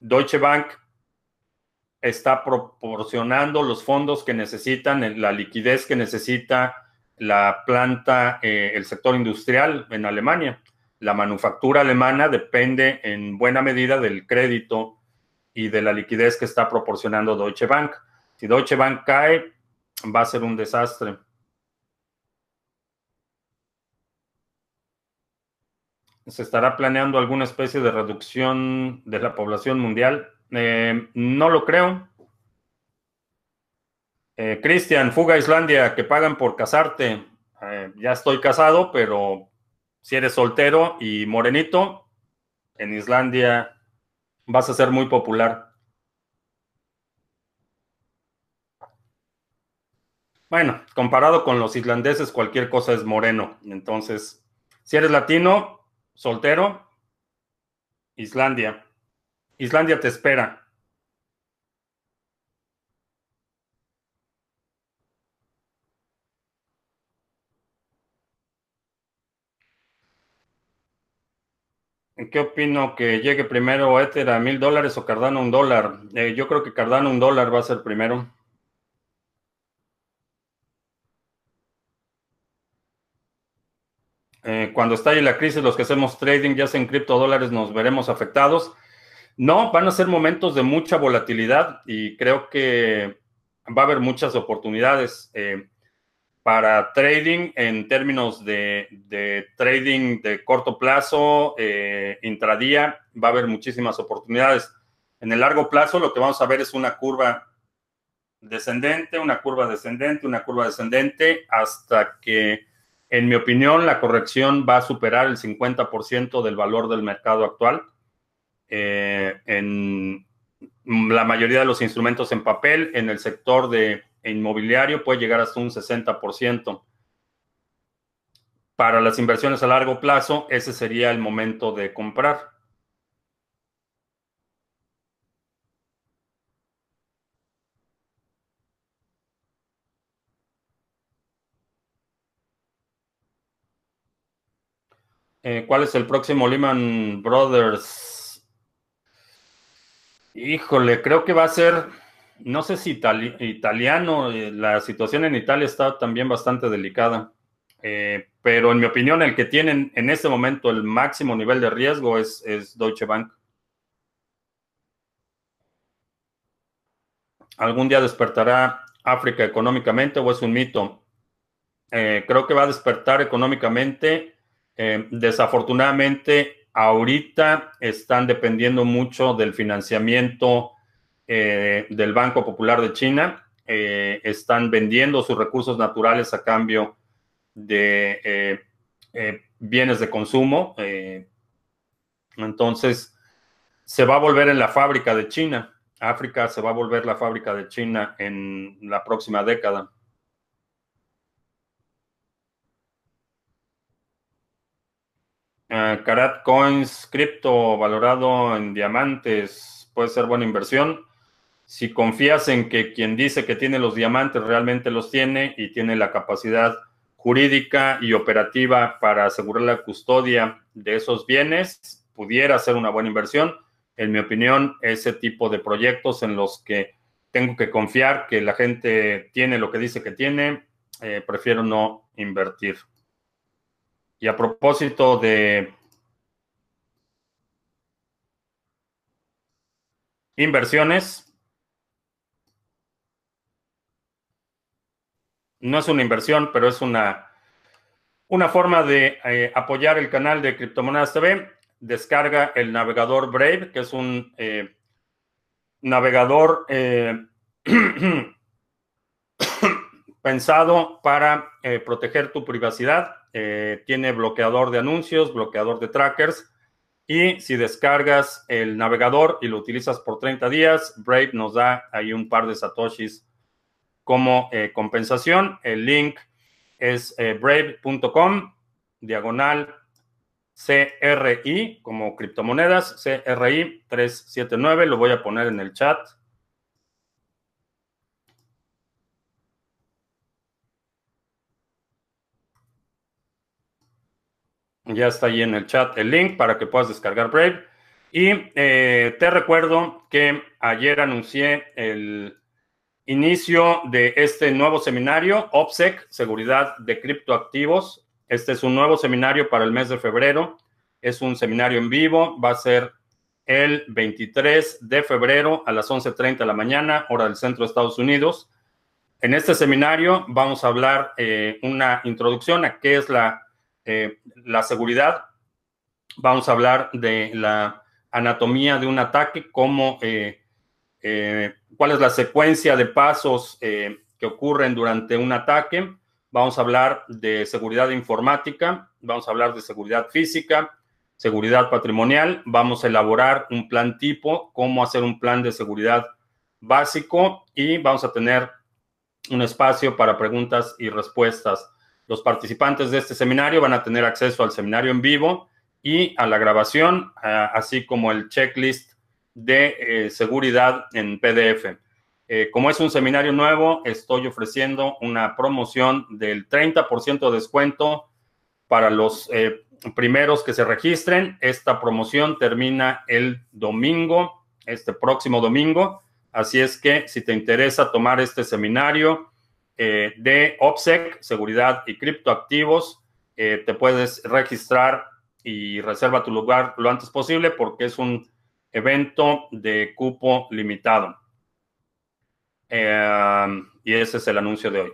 Deutsche Bank está proporcionando los fondos que necesitan, la liquidez que necesita la planta, el sector industrial en Alemania la manufactura alemana depende en buena medida del crédito y de la liquidez que está proporcionando Deutsche Bank. Si Deutsche Bank cae, va a ser un desastre. ¿Se estará planeando alguna especie de reducción de la población mundial? Eh, no lo creo. Eh, Cristian, fuga a Islandia, que pagan por casarte. Eh, ya estoy casado, pero si eres soltero y morenito, en Islandia vas a ser muy popular. Bueno, comparado con los islandeses, cualquier cosa es moreno. Entonces, si eres latino, soltero, Islandia. Islandia te espera. ¿Qué opino? ¿Que llegue primero Ether a mil dólares o Cardano un dólar? Eh, yo creo que Cardano un dólar va a ser primero. Eh, cuando estalle la crisis, los que hacemos trading, ya sea en criptodólares, nos veremos afectados. No, van a ser momentos de mucha volatilidad y creo que va a haber muchas oportunidades. Eh, para trading en términos de, trading de corto plazo, eh, intradía, va a haber muchísimas oportunidades. En el largo plazo lo que vamos a ver es una curva descendente, una curva descendente, una curva descendente, hasta que, en mi opinión, la corrección va a superar el 50% del valor del mercado actual. Eh, en la mayoría de los instrumentos en papel, en el sector de inmobiliario puede llegar hasta un 60%. Para las inversiones a largo plazo, ese sería el momento de comprar. Eh, ¿Cuál es el próximo Lehman Brothers? Híjole, creo que va a ser no sé si italiano, eh, la situación en Italia está también bastante delicada, eh, pero en mi opinión el que tienen en este momento el máximo nivel de riesgo es, Deutsche Bank. ¿Algún día despertará África económicamente o es un mito? creo que va a despertar económicamente eh, desafortunadamente, ahorita están dependiendo mucho del financiamiento eh, del Banco Popular de China. Eh, están vendiendo sus recursos naturales a cambio de bienes de consumo. entonces, se va a volver en la fábrica de China. África se va a volver la fábrica de China en la próxima década. Uh, Karat Coins, cripto valorado en diamantes, puede ser buena inversión. Si confías en que quien dice que tiene los diamantes realmente los tiene y tiene la capacidad jurídica y operativa para asegurar la custodia de esos bienes, pudiera ser una buena inversión. En mi opinión, ese tipo de proyectos en los que tengo que confiar que la gente tiene lo que dice que tiene, eh, prefiero no invertir. Y a propósito de inversiones, no es una inversión, pero es una, una forma de eh, apoyar el canal de Criptomonedas TV. Descarga el navegador Brave, que es un eh, navegador eh, pensado para proteger tu privacidad tiene bloqueador de anuncios, bloqueador de trackers. Y si descargas el navegador y lo utilizas por 30 días, Brave nos da ahí un par de satoshis como eh, compensación. El link es eh, brave.com, diagonal CRI, como criptomonedas, CRI 379. Lo voy a poner en el chat. Ya está ahí en el chat el link para que puedas descargar Brave. Y eh, te recuerdo que ayer anuncié el inicio de este nuevo seminario, OPSEC, Seguridad de Criptoactivos. Este es un nuevo seminario para el mes de febrero. Es un seminario en vivo. Va a ser el 23 de febrero a las 11.30 de la mañana, hora del centro de Estados Unidos. En este seminario vamos a hablar eh, una introducción a qué es la eh, la seguridad, vamos a hablar de la anatomía de un ataque, cómo, eh, eh, cuál es la secuencia de pasos que ocurren durante un ataque. Vamos a hablar de seguridad informática, vamos a hablar de seguridad física, seguridad patrimonial, vamos a elaborar un plan tipo, cómo hacer un plan de seguridad básico y vamos a tener un espacio para preguntas y respuestas. Los participantes de este seminario van a tener acceso al seminario en vivo y a la grabación, así como el checklist de eh, seguridad en PDF. Eh, como es un seminario nuevo, estoy ofreciendo una promoción del 30% de descuento para los eh, primeros que se registren. Esta promoción termina el domingo, este próximo domingo. Así es que si te interesa tomar este seminario, de OPSEC, seguridad y criptoactivos. Te puedes registrar y reserva tu lugar lo antes posible porque es un evento de cupo limitado. Eh, y ese es el anuncio de hoy.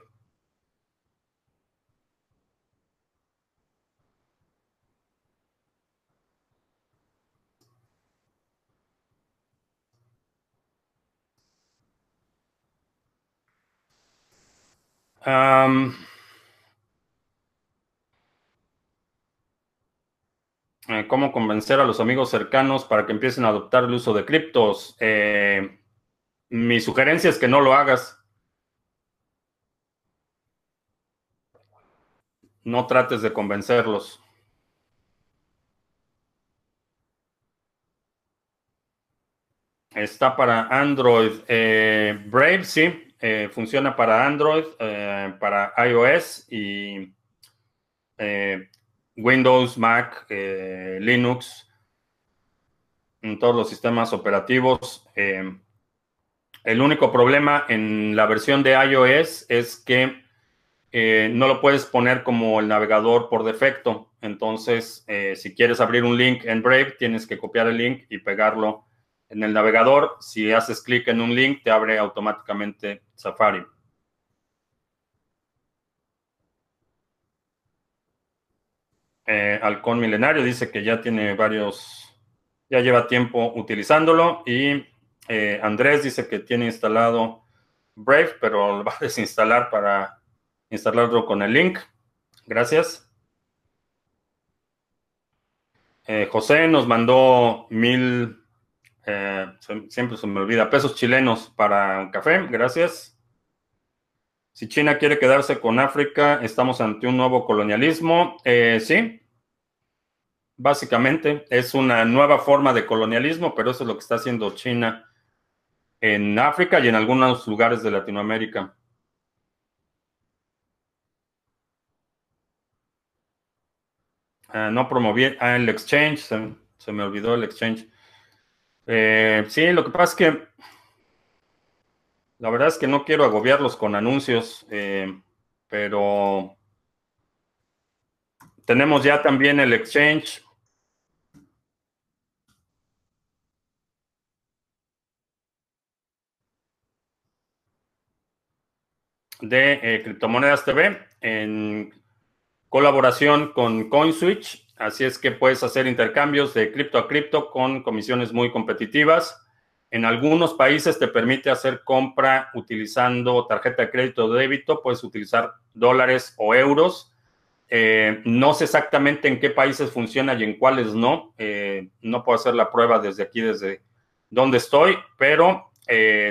Eh, ¿Cómo convencer a los amigos cercanos para que empiecen a adoptar el uso de criptos? Eh, mi sugerencia es que no lo hagas. No trates de convencerlos. Está para Android. Eh, Brave, sí. Funciona para Android, para iOS y Windows, Mac, Linux, en todos los sistemas operativos. el único problema en la versión de iOS es que no lo puedes poner como el navegador por defecto. Entonces, si quieres abrir un link en Brave, tienes que copiar el link y pegarlo en el navegador. Si haces clic en un link, te abre automáticamente Safari. Eh, Halcón Milenario dice que ya tiene varios, ya lleva tiempo utilizándolo. Y eh, Andrés dice que tiene instalado Brave, pero lo va a desinstalar para instalarlo con el link. Gracias. Eh, José nos mandó mil, siempre se me olvida, pesos chilenos para un café. Gracias. Si China quiere quedarse con África, estamos ante un nuevo colonialismo. sí, Básicamente es una nueva forma de colonialismo, pero eso es lo que está haciendo China en África y en algunos lugares de Latinoamérica. Ah, no promoví ah, el exchange, se, me olvidó el exchange. Eh, sí, lo que pasa es que la verdad es que no quiero agobiarlos con anuncios, eh, pero tenemos ya también el exchange. De eh, Criptomonedas TV en colaboración con CoinSwitch. Así es que puedes hacer intercambios de cripto a cripto con comisiones muy competitivas. En algunos países te permite hacer compra utilizando tarjeta de crédito o débito. Puedes utilizar dólares o euros. Eh, no sé exactamente en qué países funciona y en cuáles no. Eh, no puedo hacer la prueba desde aquí, desde donde estoy, pero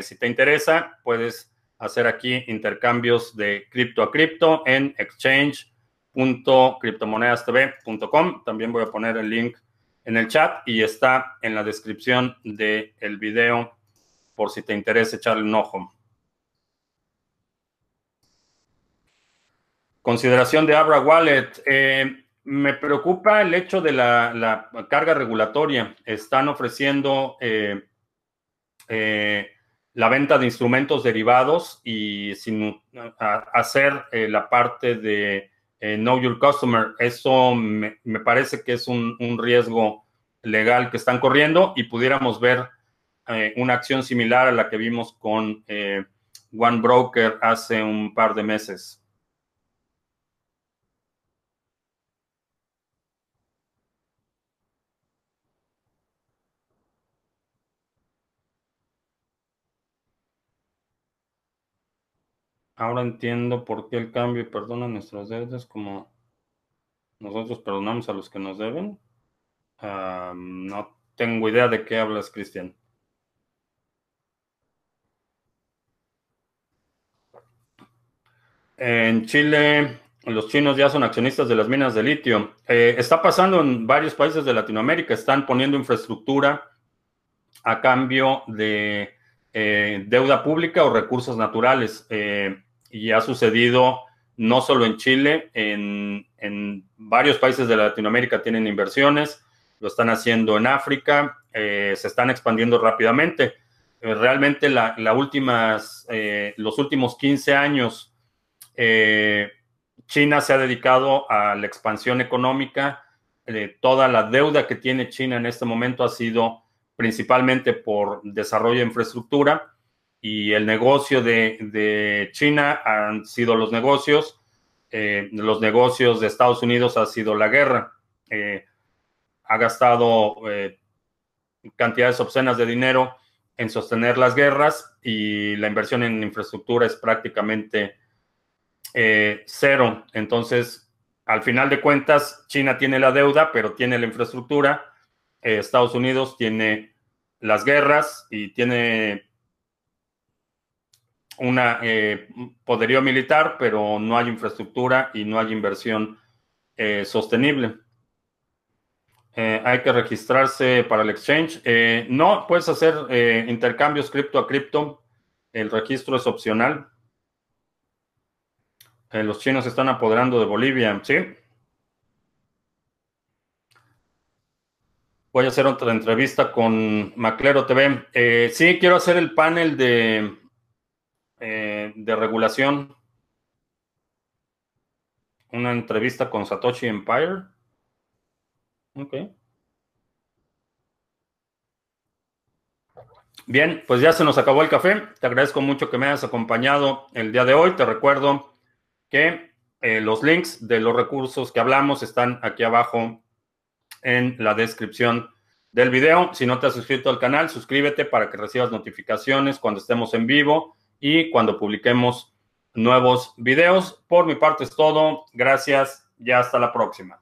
si te interesa, puedes hacer aquí intercambios de cripto a cripto en exchange.criptomonedastv.com. También voy a poner el link en el chat y está en la descripción del video por si te interesa echarle un ojo. Consideración de Abra Wallet. Eh, me preocupa el hecho de la, carga regulatoria. Están ofreciendo eh, eh, la venta de instrumentos derivados y sin hacer eh, la parte de eh, Know Your Customer. Eso me, parece que es un, riesgo legal que están corriendo y pudiéramos ver eh, una acción similar a la que vimos con One Broker hace un par de meses. Ahora entiendo por qué el cambio perdona nuestras deudas como nosotros perdonamos a los que nos deben. Ah, no tengo idea de qué hablas, Cristian. En Chile, los chinos ya son accionistas de las minas de litio. Eh, está pasando en varios países de Latinoamérica. Están poniendo infraestructura a cambio de eh, deuda pública o recursos naturales. Eh, y ha sucedido no solo en Chile, en, varios países de Latinoamérica tienen inversiones, lo están haciendo en África, eh, se están expandiendo rápidamente. Eh, realmente la, últimas, eh, los últimos 15 años, China se ha dedicado a la expansión económica. toda la deuda que tiene China en este momento ha sido principalmente por desarrollo de infraestructura y el negocio de, China han sido los negocios, eh, los negocios de Estados Unidos ha sido la guerra. Eh, ha gastado eh, cantidades obscenas de dinero en sostener las guerras y la inversión en infraestructura es prácticamente cero. Entonces, al final de cuentas, China tiene la deuda, pero tiene la infraestructura. Estados Unidos tiene las guerras y tiene una eh, poderío militar, pero no hay infraestructura y no hay inversión eh, sostenible. Eh, hay que registrarse para el exchange. Eh, no, puedes hacer intercambios cripto a cripto. El registro es opcional. los chinos se están apoderando de Bolivia, ¿sí? Voy a hacer otra entrevista con Maclero TV. Sí, quiero hacer el panel de, eh, de regulación. Una entrevista con Satoshi Empire. Ok. Bien, pues ya se nos acabó el café. Te agradezco mucho que me hayas acompañado el día de hoy. Te recuerdo que eh, los links de los recursos que hablamos están aquí abajo en la descripción del video. Si no te has suscrito al canal, suscríbete para que recibas notificaciones cuando estemos en vivo y cuando publiquemos nuevos videos. Por mi parte es todo. Gracias y hasta la próxima.